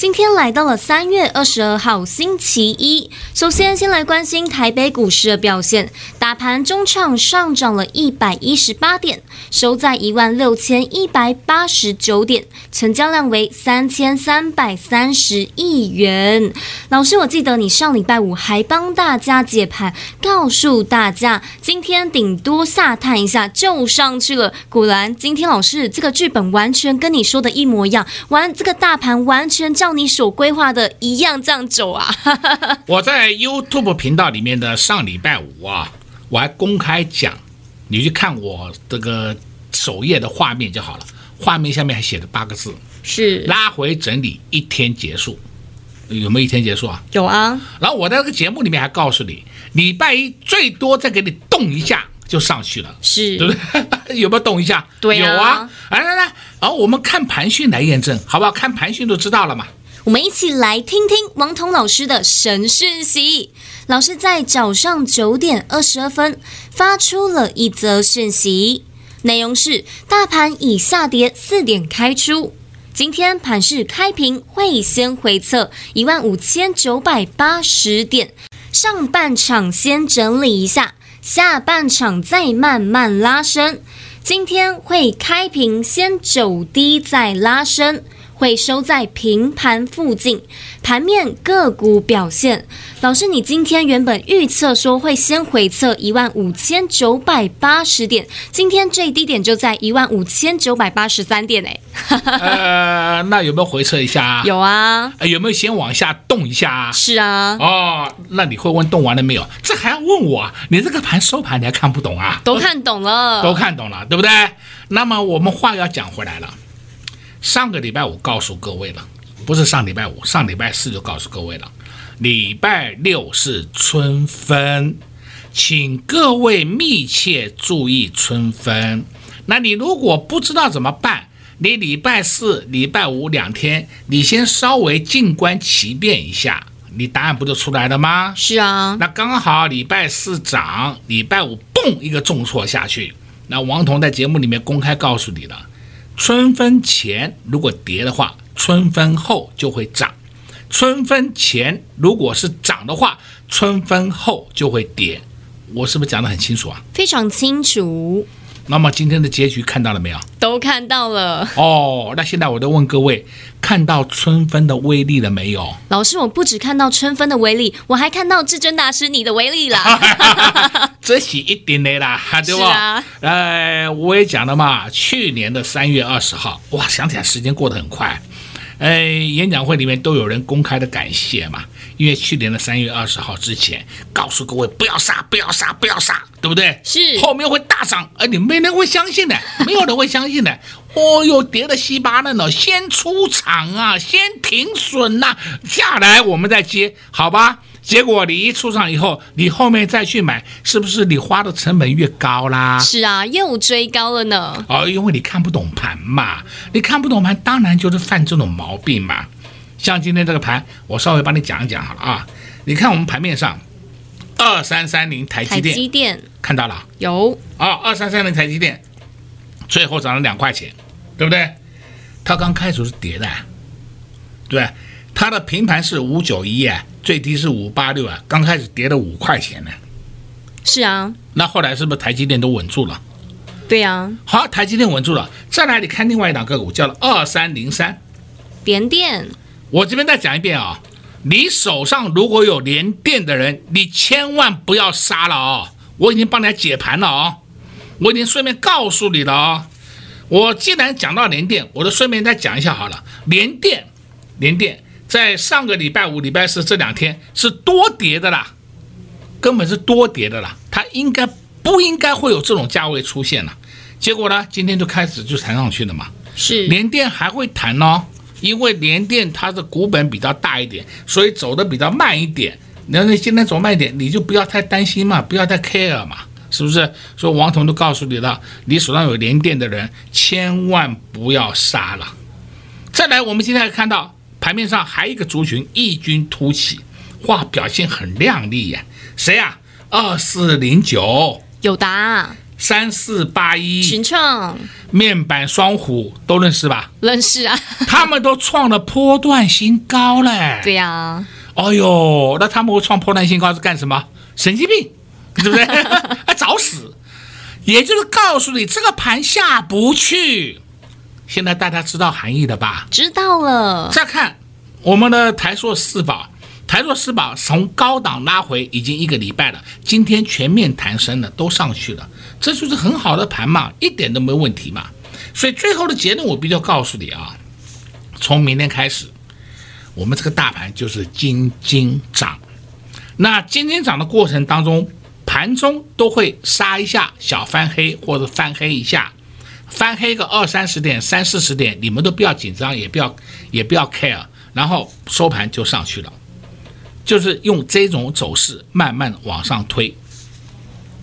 今天来到了三月二十二号星期一，首先先来关心台北股市的表现，大盘中场上涨了一百一十八点，收在一万六千一百八十九点，成交量为三千三百三十亿元。老师，我记得你上礼拜五还帮大家解盘，告诉大家今天顶多下探一下就上去了。果然，今天老师这个剧本完全跟你说的一模一样，完这个大盘完全照。你所规划的一样这样走啊！我在 YouTube 频道里面的上礼拜五啊，我还公开讲，你去看我这个首页的画面就好了。画面下面还写着八个字：是拉回整理一天结束。有没有一天结束啊？有啊。然后我在这个节目里面还告诉你，礼拜一最多再给你动一下就上去了，是对不对？有没有动一下？对啊。有啊。来来来，然后我们看盘讯来验证，好不好？看盘讯都知道了嘛。我们一起来听听王彤老师的神讯息。老师在早上九点二十二分发出了一则讯息，内容是：大盘以下跌四点开出，今天盘势开平会先回测一万五千九百八十点，上半场先整理一下，下半场再慢慢拉升。今天会开平先走低再拉升。会收在平盘附近，盘面个股表现。老师，你今天原本预测说会先回测一万五千九百八十点，今天最低点就在一万五千九百八十三点哎。呃，那有没有回测一下？有啊。有没有先往下动一下？是啊。哦，那你会问动完了没有？这还要问我啊？你这个盘收盘你还看不懂啊？都看懂了，都看懂了，对不对？那么我们话要讲回来了。上个礼拜五告诉各位了，不是上礼拜五，上礼拜四就告诉各位了。礼拜六是春分，请各位密切注意春分。那你如果不知道怎么办，你礼拜四、礼拜五两天，你先稍微静观其变一下，你答案不就出来了吗？是啊，那刚好礼拜四涨，礼拜五嘣一个重挫下去。那王彤在节目里面公开告诉你了。春分前如果跌的话，春分后就会涨；春分前如果是涨的话，春分后就会跌。我是不是讲得很清楚啊？非常清楚。那么今天的结局看到了没有？都看到了。哦，那现在我都问各位，看到春分的威力了没有？老师，我不只看到春分的威力，我还看到至尊大师你的威力啦。这是一定的啦，对吧？啊、呃，我也讲了嘛，去年的三月二十号，哇，想起来时间过得很快。呃，演讲会里面都有人公开的感谢嘛，因为去年的三月二十号之前，告诉各位不要杀，不要杀，不要杀，对不对？是，后面会大涨，而你没人会相信的，没有人会相信的。哦哟，跌得稀巴烂了，先出场啊，先停损呐、下来我们再接，好吧？结果你一出场以后，你后面再去买，是不是你花的成本越高啦？是啊，又追高了呢。哦，因为你看不懂盘嘛，你看不懂盘，当然就是犯这种毛病嘛。像今天这个盘，我稍微帮你讲一讲好了啊。你看我们盘面上，二三三零台积电，台积电看到了？有啊，二三三零台积电，最后涨了两块钱，对不对？它刚开始是跌的，对。它的平盘是五九一啊，最低是五八六啊，刚开始跌了五块钱呢。是啊，那后来是不是台积电都稳住了？对呀、啊。好，台积电稳住了。再来，你看另外一档个股，叫了二三零三，联电。我这边再讲一遍啊，你手上如果有联电的人，你千万不要杀了哦。我已经帮你解盘了哦，我已经顺便告诉你了哦。我既然讲到联电，我就顺便再讲一下好了。联电，联电。在上个礼拜五、礼拜四这两天是多跌的啦，根本是多跌的啦，它应该不应该会有这种价位出现了？结果呢，今天就开始就弹上去了嘛。是，联电还会弹哦，因为联电它的股本比较大一点，所以走的比较慢一点。那你今天走慢一点，你就不要太担心嘛，不要太 care 嘛，是不是？所以王彤都告诉你了，你手上有联电的人，千万不要杀了。再来，我们今天还看到盘面上还有一个族群异军突起，哇，表现很亮丽呀。谁呀？二四零九，友达，三四八一，群创，面板双虎都认识吧？认识啊，他们都创了波段新高嘞。对呀、啊。哎呦，那他们会创波段新高是干什么？神经病，对不对？啊，找死！也就是告诉你，这个盘下不去。现在大家知道含义了吧？知道了。再看我们的台硕四宝，台硕四宝从高档拉回已经一个礼拜了，今天全面弹升了，都上去了，这就是很好的盘嘛，一点都没问题嘛。所以最后的结论我必须要告诉你啊，从明天开始。我们这个大盘就是金金涨，那金金涨的过程当中，盘中都会杀一下小翻黑或者翻黑一下，翻黑个二三十点、三四十点，你们都不要紧张，也不要也不要 care，然后收盘就上去了，就是用这种走势慢慢往上推。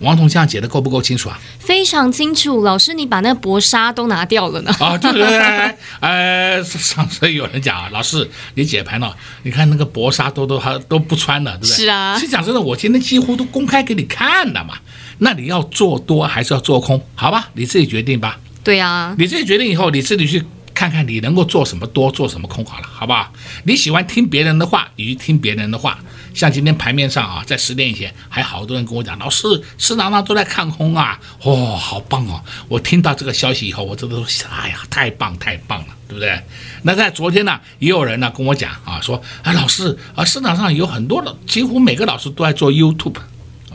王彤这样解的够不够清楚啊？非常清楚，老师，你把那薄纱都拿掉了呢？啊，对对对，呃，上次有人讲啊，老师你解盘了，你看那个薄纱都都还都不穿了，对不对？是啊。其实讲真的，我今天几乎都公开给你看了嘛。那你要做多还是要做空？好吧，你自己决定吧。对啊。你自己决定以后，你自己去看看你能够做什么多，做什么空好了，好不好？你喜欢听别人的话，你去听别人的话。像今天盘面上啊，在十点以前还好多人跟我讲，老师市场上都在看空啊，哦，好棒哦！我听到这个消息以后，我真的说，哎呀，太棒太棒了，对不对？那在昨天呢，也有人呢跟我讲啊，说啊，老师啊，市场上有很多的，几乎每个老师都在做 YouTube，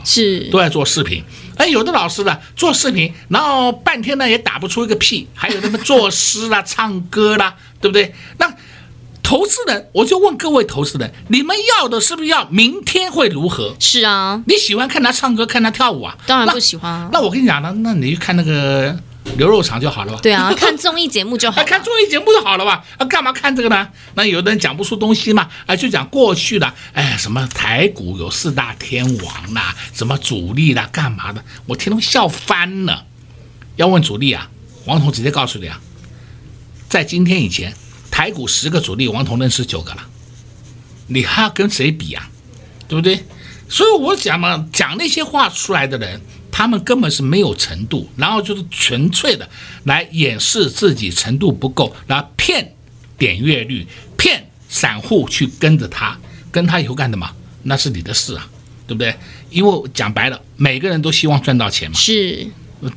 是都在做视频。哎，有的老师呢做视频，然后半天呢也打不出一个屁，还有那么作诗啦、唱歌啦，对不对？那。投资人，我就问各位投资人，你们要的是不是要明天会如何？是啊，你喜欢看他唱歌，看他跳舞啊？当然不喜欢。那，那我跟你讲呢，那你去看那个牛肉肠就好了吧？对啊，看综艺节目就好了。看综艺节目就好了吧？啊，干嘛看这个呢？那有的人讲不出东西嘛，啊，就讲过去的，哎，什么台股有四大天王啦，什么主力啦，干嘛的？我听都笑翻了。要问主力啊，王彤直接告诉你啊，在今天以前。台股十个主力，王彤认识九个了，你还要跟谁比啊？对不对？所以我讲嘛，讲那些话出来的人，他们根本是没有程度，然后就是纯粹的来掩饰自己程度不够，然后骗点阅率，骗散户去跟着他，跟他以后干什么？那是你的事啊，对不对？因为讲白了，每个人都希望赚到钱嘛，是，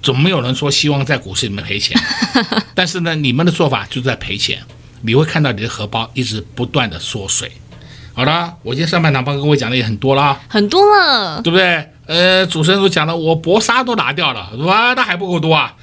总没有人说希望在股市里面赔钱，但是呢，你们的做法就是在赔钱。你会看到你的荷包一直不断的缩水。好了，我今天上半场帮各位讲的也很多了，很多了，对不对？呃，主持人都讲了，我薄纱都拿掉了，哇，那还不够多啊。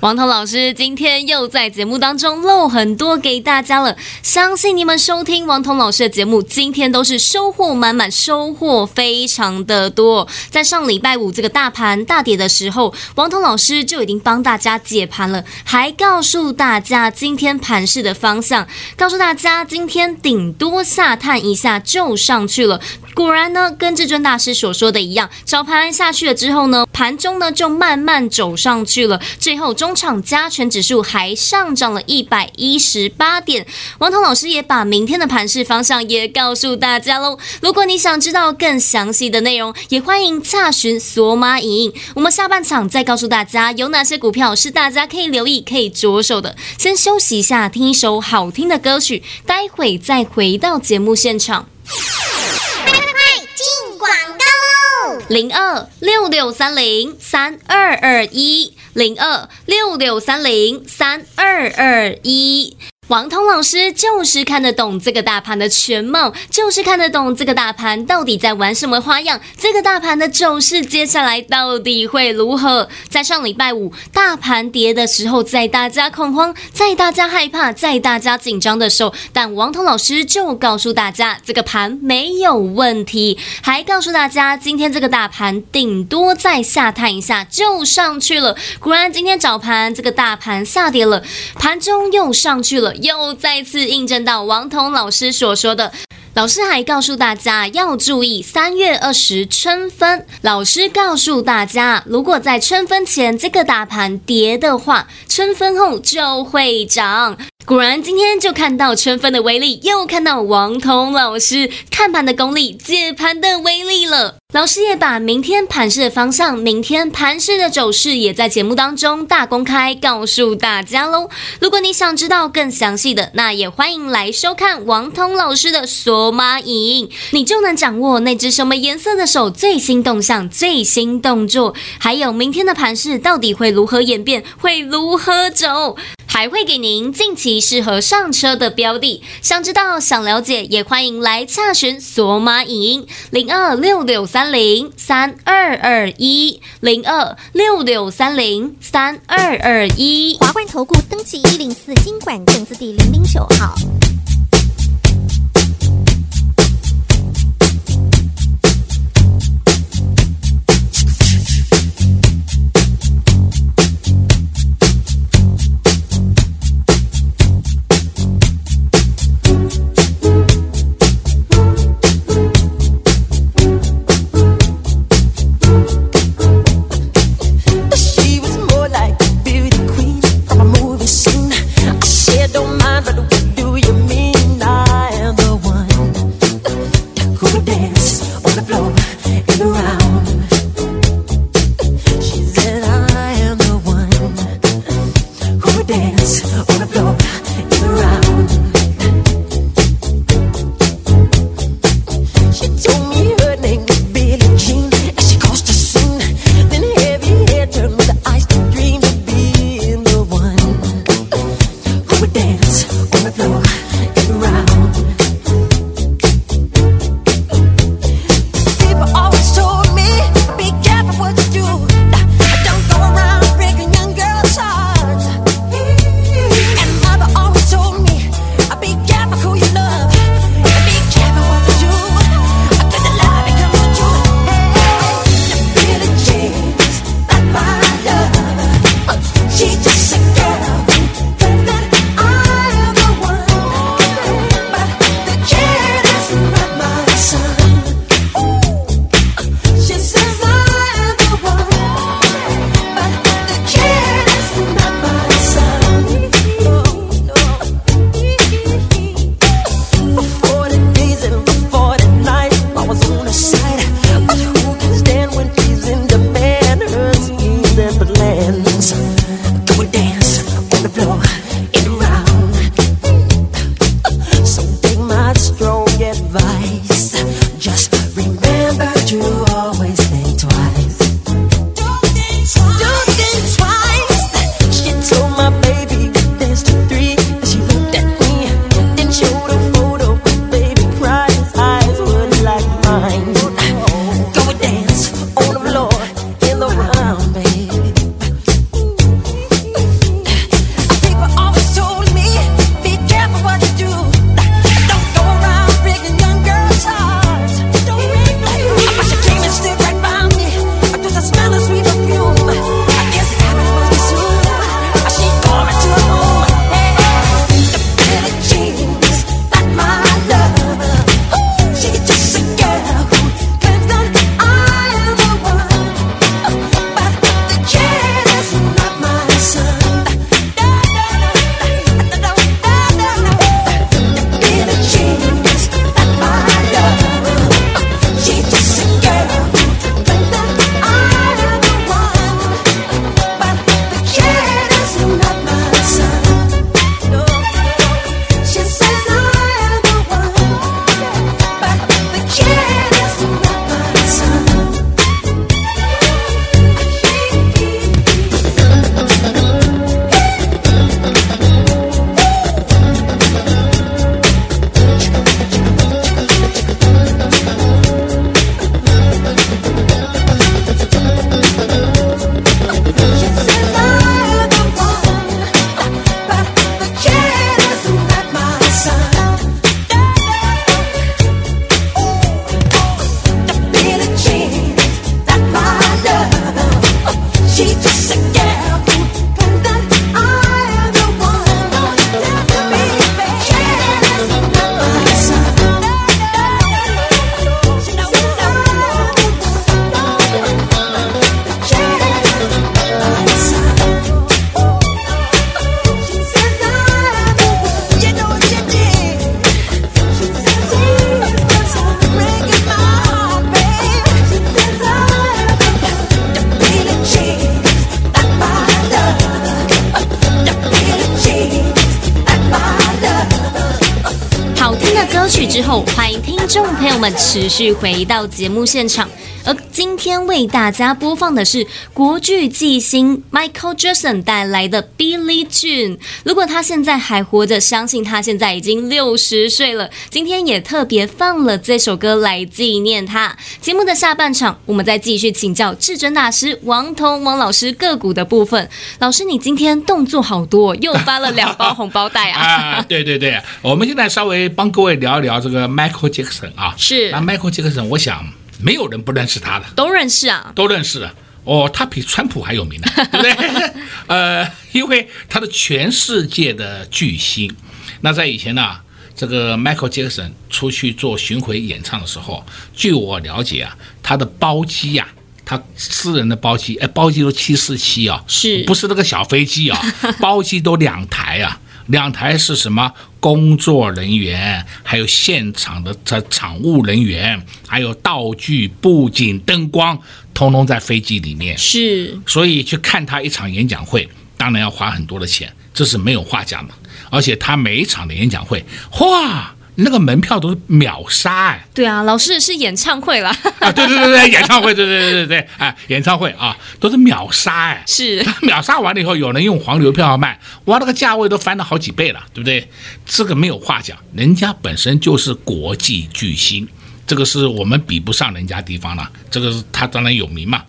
王彤老师今天又在节目当中漏很多给大家了，相信你们收听王彤老师的节目，今天都是收获满满，收获非常的多。在上礼拜五这个大盘大跌的时候，王彤老师就已经帮大家解盘了，还告诉大家今天盘势的方向，告诉大家今天顶多下探一下就上去了。果然呢，跟至尊大师所说的一样，早盘下去了之后呢，盘中呢就慢慢走上去了，最后中场加权指数还上涨了一百一十八点。王彤老师也把明天的盘势方向也告诉大家喽。如果你想知道更详细的内容，也欢迎洽询索马影音。我们下半场再告诉大家有哪些股票是大家可以留意、可以着手的。先休息一下，听一首好听的歌曲，待会再回到节目现场。零二六六三零三二二一，零二六六三零三二二一。王通老师就是看得懂这个大盘的全貌，就是看得懂这个大盘到底在玩什么花样，这个大盘的走势接下来到底会如何？在上礼拜五大盘跌的时候，在大家恐慌，在大家害怕，在大家紧张的时候，但王通老师就告诉大家，这个盘没有问题，还告诉大家，今天这个大盘顶多再下探一下就上去了。果然，今天早盘这个大盘下跌了，盘中又上去了。又再次印证到王彤老师所说的，老师还告诉大家要注意三月二十春分。老师告诉大家，如果在春分前这个大盘跌的话，春分后就会涨。果然，今天就看到春分的威力，又看到王彤老师看盘的功力、解盘的威力了。老师也把明天盘市的方向、明天盘市的走势也在节目当中大公开告诉大家喽。如果你想知道更详细的，那也欢迎来收看王彤老师的索马影，你就能掌握那只什么颜色的手最新动向、最新动作，还有明天的盘市到底会如何演变，会如何走。还会给您近期适合上车的标的，想知道、想了解，也欢迎来洽询索马影音。零二六六三零三二二一。零二六六三零三二二一。华冠投顾登记一零四经管证字第零零九号。续回到节目现场。而今天为大家播放的是国剧巨星 Michael Jackson 带来的 Billie Jean。如果他现在还活着，相信他现在已经六十岁了。今天也特别放了这首歌来纪念他。节目的下半场，我们再继续请教至尊大师王彤王老师个股的部分。老师，你今天动作好多，又发了两包红包袋啊！啊，对对对，我们现在稍微帮各位聊一聊这个 Michael Jackson 啊。是，那 Michael Jackson，我想。没有人不认识他的，都认识啊，都认识啊。哦，他比川普还有名呢，对不对？呃，因为他的全世界的巨星。那在以前呢，这个 Michael Jackson 出去做巡回演唱的时候，据我了解啊，他的包机呀、啊，他私人的包机，哎，包机都七四七啊，是不是那个小飞机啊？包机都两台啊。两台是什么？工作人员，还有现场的这场务人员，还有道具、布景、灯光，通通在飞机里面。是，所以去看他一场演讲会，当然要花很多的钱，这是没有话讲的。而且他每一场的演讲会，哗。那个门票都是秒杀哎！对啊，老师是演唱会啦。啊！对对对对，演唱会，对对对对对，哎，演唱会啊，都是秒杀哎！是秒杀完了以后，有人用黄牛票卖，哇，那个价位都翻了好几倍了，对不对？这个没有话讲，人家本身就是国际巨星，这个是我们比不上人家地方了。这个是他当然有名嘛，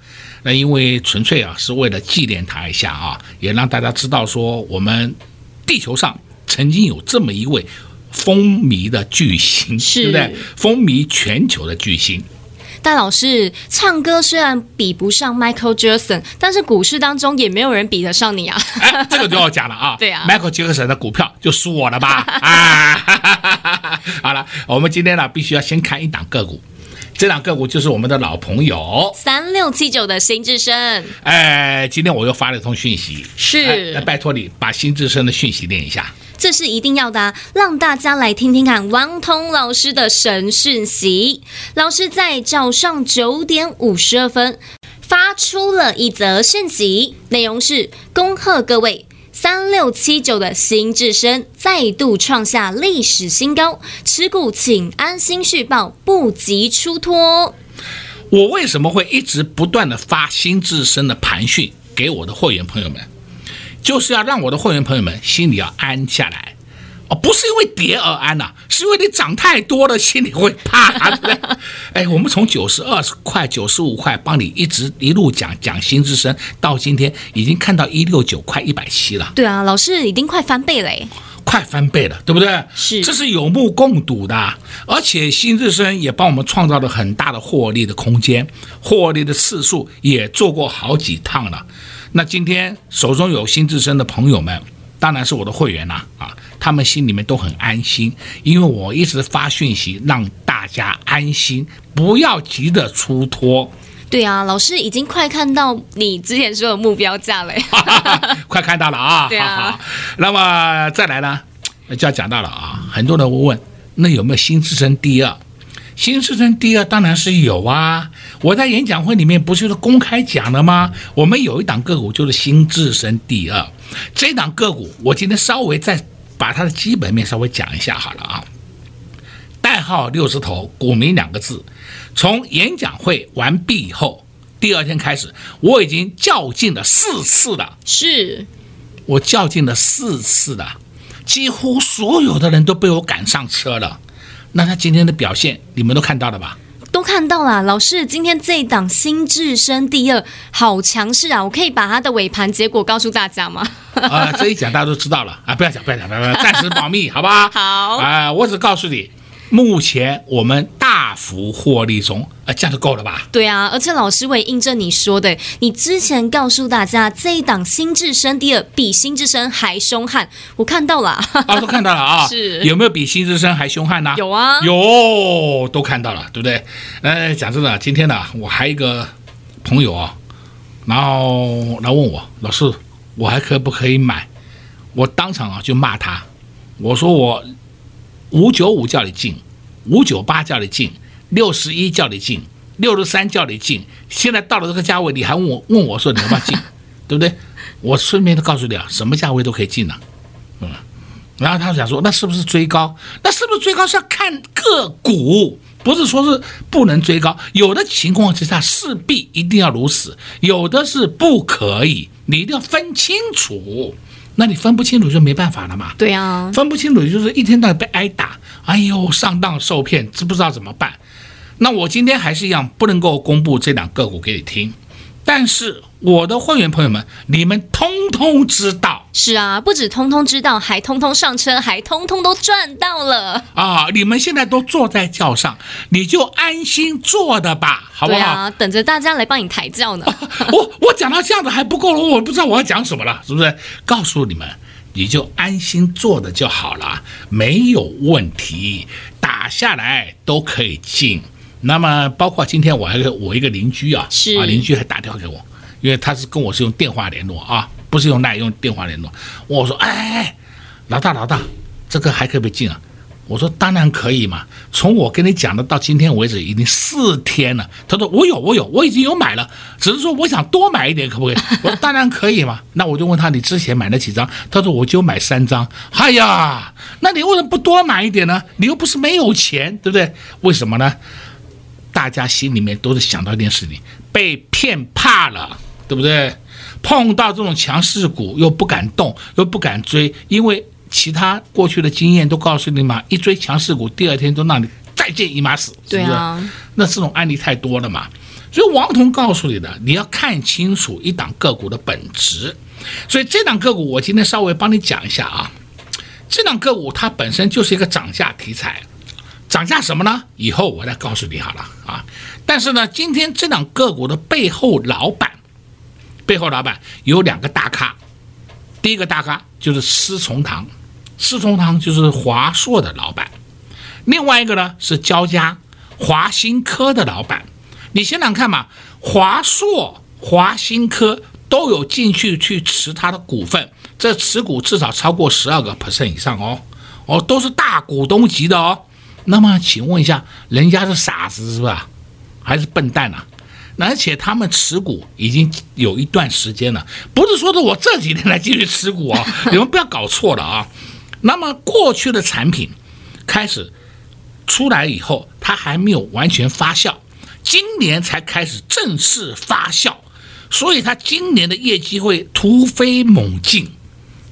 那因为纯粹啊是为了纪念他一下啊，也让大家知道说我们地球上曾经有这么一位。风靡的巨星，是对不对？风靡全球的巨星。戴老师唱歌虽然比不上 Michael Jackson，但是股市当中也没有人比得上你啊！哎，这个就要讲了啊！对啊，Michael Jackson 的股票就输我了吧？啊！好了，我们今天呢必须要先看一档个股，这档个股就是我们的老朋友三六七九的新智深。哎，今天我又发了一通讯息，是，哎，拜托你把新智深的讯息念一下。这是一定要的啊，让大家来听听看王彤老师的神讯息。老师在早上九点五十二分发出了一则讯息，内容是：恭贺各位三六七九的新智深再度创下历史新高，持股请安心续报，不急出脱。我为什么会一直不断的发新智深的盘讯给我的会员朋友们？就是要让我的会员朋友们心里要安下来，哦，不是因为跌而安呐、啊，是因为你涨太多了，心里会怕，对不对？哎，我们从九十二块、九十五块帮你一直一路讲讲新至升，到今天已经看到一六九块一百七了。对啊，老师已经快翻倍了，快翻倍了，对不对？是，这是有目共睹的，而且新日升也帮我们创造了很大的获利的空间，获利的次数也做过好几趟了。那今天手中有新智深的朋友们，当然是我的会员啦，啊，他们心里面都很安心，因为我一直发讯息让大家安心，不要急着出脱。对啊，老师已经快看到你之前说的目标价了，快看到了啊！对啊，好好，那么再来呢，就要讲到了啊，很多人会问，那有没有新智深第二？新至升第二当然是有啊！我在演讲会里面不是公开讲了吗？我们有一档个股就是新智深第二，这档个股我今天稍微再把它的基本面稍微讲一下好了啊。代号六十头，股民两个字。从演讲会完毕以后，第二天开始，我已经较劲了四次了。是，我较劲了四次了，几乎所有的人都被我赶上车了。那他今天的表现，你们都看到了吧？都看到了，老师，今天这一档新智深第二好强势啊！我可以把它的尾盘结果告诉大家吗？啊，这一讲大家都知道了啊！不要讲，不要讲，不要讲，暂时保密，好吧？好啊，我只告诉你。目前我们大幅获利中，啊，这样就够了吧？对啊，而且老师我也印证你说的，你之前告诉大家这一档新智深第二比新智深还凶悍，我看到了，啊，都看到了啊，是有没有比新智深还凶悍呢？有啊，有，都看到了，对不对？呃，讲真的，今天呢，我还有一个朋友啊，然后来问我，老师，我还可不可以买？我当场啊就骂他，我说我。五九五叫你进，五九八叫你进，六十一叫你进，六十三叫你进。现在到了这个价位，你还问我问我说你要不要进，对不对？我顺便都告诉你啊，什么价位都可以进了，嗯，然后他想说，那是不是追高？那是不是追高是要看个股，不是说是不能追高。有的情况之下势必一定要如此，有的是不可以，你一定要分清楚。那你分不清楚就没办法了嘛。对啊，分不清楚就是一天到晚被挨打，哎呦，上当受骗，知不知道怎么办？那我今天还是一样不能够公布这两个股给你听，但是我的会员朋友们，你们通通知道。是啊，不止通通知道，还通通上车，还通通都赚到了啊！你们现在都坐在轿上，你就安心坐的吧，好不好？啊，等着大家来帮你抬轿呢。我我讲到这样子还不够了，我不知道我要讲什么了，是不是？告诉你们，你就安心坐的就好了，没有问题，打下来都可以进。那么，包括今天我还有我一个邻居啊，是啊，邻居还打电话给我，因为他是跟我是用电话联络啊，不是用赖，用电话联络。我说，哎，老大老大，这个还可不可以进啊？我说当然可以嘛。从我跟你讲的到今天为止，已经四天了。他说我有我有，我已经有买了，只是说我想多买一点，可不可以？我说当然可以嘛。那我就问他，你之前买了几张？他说我就买三张。哎呀，那你为什么不多买一点呢？你又不是没有钱，对不对？为什么呢？大家心里面都是想到一件事情，被骗怕了，对不对？碰到这种强势股又不敢动，又不敢追，因为其他过去的经验都告诉你嘛，一追强势股，第二天都让你再见姨妈死，是不是？对啊，那这种案例太多了嘛。所以王彤告诉你的，你要看清楚一档个股的本质。所以这档个股，我今天稍微帮你讲一下啊。这档个股它本身就是一个涨价题材。涨价什么呢？以后我再告诉你好了啊。但是呢，今天这档个股的背后老板，背后老板有两个大咖。第一个大咖就是施崇棠，施崇棠就是华硕的老板。另外一个呢是焦家华新科的老板。你想想看嘛，华硕、华新科都有进去去持他的股份，这持股至少超过十二个 percent 以上哦，哦，都是大股东级的哦。那么，请问一下，人家是傻子是吧？还是笨蛋啊？而且他们持股已经有一段时间了，不是说的我这几天来继续持股啊，你们不要搞错了啊。那么过去的产品开始出来以后，它还没有完全发酵，今年才开始正式发酵，所以它今年的业绩会突飞猛进。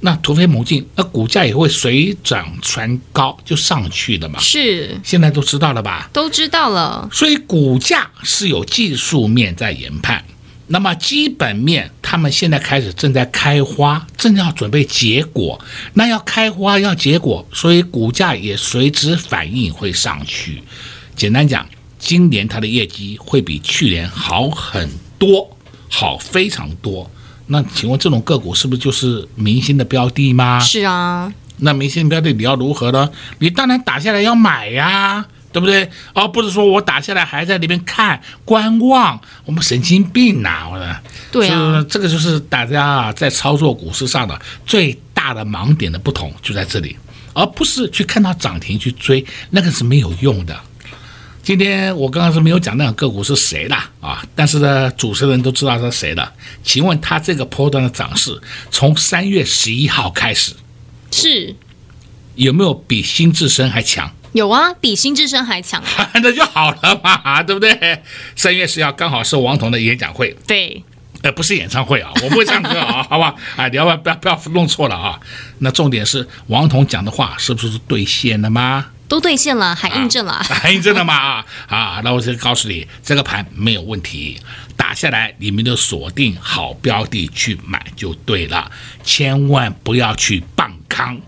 那突飞猛进，那股价也会水涨船高，就上去的嘛。是，现在都知道了吧？都知道了。所以股价是有技术面在研判，那么基本面他们现在开始正在开花，正要准备结果。那要开花要结果，所以股价也随之反应会上去。简单讲，今年它的业绩会比去年好很多，好非常多。那请问这种个股是不是就是明星的标的吗？是啊。那明星标的你要如何呢？你当然打下来要买呀，对不对？而不是说我打下来还在里面看观望，我们神经病呐！我说，对啊，这个就是大家啊在操作股市上的最大的盲点的不同就在这里，而不是去看到涨停去追，那个是没有用的。今天我刚刚是没有讲那个个股是谁的啊，但是呢，主持人都知道是谁的。请问他这个波段的涨势，从三月十一号开始，是有没有比新智深还强？有啊，比新智深还强，那就好了嘛，对不对？三月十一号刚好是王彤的演讲会，对，呃，不是演唱会啊，我不会唱歌啊，好吧？啊，你要不要不要不要弄错了啊？那重点是王彤讲的话是不是兑现了吗？都兑现了，还印证了，还印证了吗？啊啊！那我就告诉你，这个盘没有问题，打下来你们就锁定好标的去买就对了，千万不要去放空，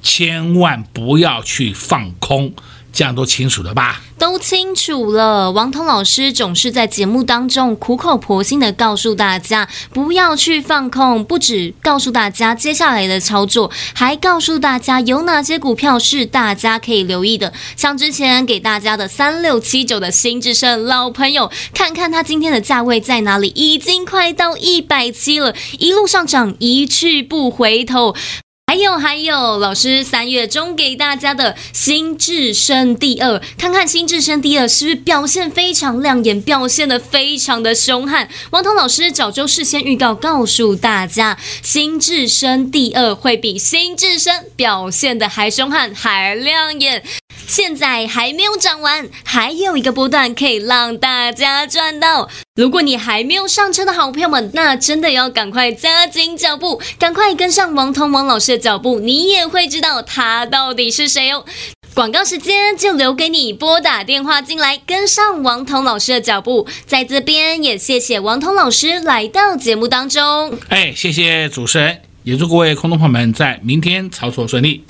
千万不要去放空。这样都清楚了吧？都清楚了。王彤老师总是在节目当中苦口婆心的告诉大家，不要去放空。不止告诉大家接下来的操作，还告诉大家有哪些股票是大家可以留意的。像之前给大家的三六七九的新智胜老朋友，看看它今天的价位在哪里，已经快到一百七了，一路上涨，一去不回头。还有还有，老师三月中给大家的新智生第二，看看新智生第二是不是表现非常亮眼，表现的非常的凶悍。王彤老师早就事先预告，告诉大家，新智生第二会比新智生表现的还凶悍，还亮眼。现在还没有涨完，还有一个波段可以让大家赚到。如果你还没有上车的好朋友们，那真的要赶快加紧脚步，赶快跟上王彤王老师的脚步，你也会知道他到底是谁哦。广告时间就留给你，拨打电话进来，跟上王彤老师的脚步。在这边也谢谢王彤老师来到节目当中。哎，谢谢主持人，也祝各位空中朋友们在明天操作顺利。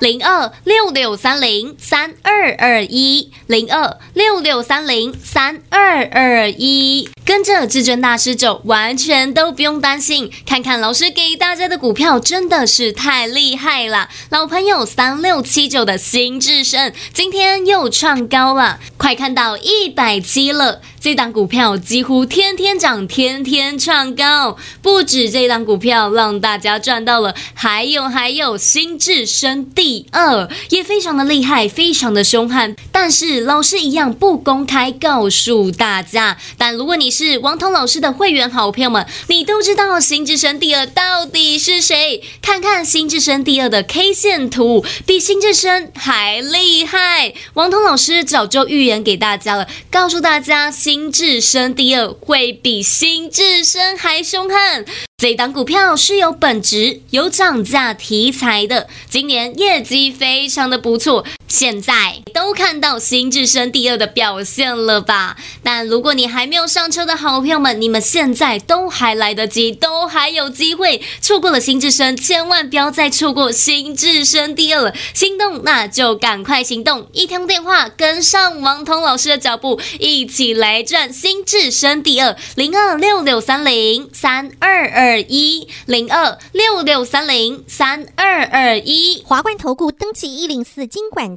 零二六六三零三二二一，零二六六三零三二二一，跟着至尊大师走，完全都不用担心。看看老师给大家的股票，真的是太厉害了。老朋友三六七九的新智胜，今天又创高了，快看到一百七了。这档股票几乎天天涨，天天创高。不止这档股票让大家赚到了，还有还有新智升第二也非常的厉害，非常的凶悍。但是老师一样不公开告诉大家。但如果你是王彤老师的会员好朋友们，你都知道新智升第二到底是谁？看看新智升第二的 K 线图，比新智升还厉害。王彤老师早就预言给大家了，告诉大家。新新智深第二会比新智深还凶悍。这档股票是有本质、有涨价题材的，今年业绩非常的不错。现在都看到新智深第二的表现了吧？但如果你还没有上车的好朋友们，你们现在都还来得及，都还有机会。错过了新智深，千万不要再错过新智深第二了。心动那就赶快行动，一通电话跟上王彤老师的脚步，一起来赚新智深第二零二六六三零三二二。二一零二六六三零三二二一，华冠投顾登记一零四金管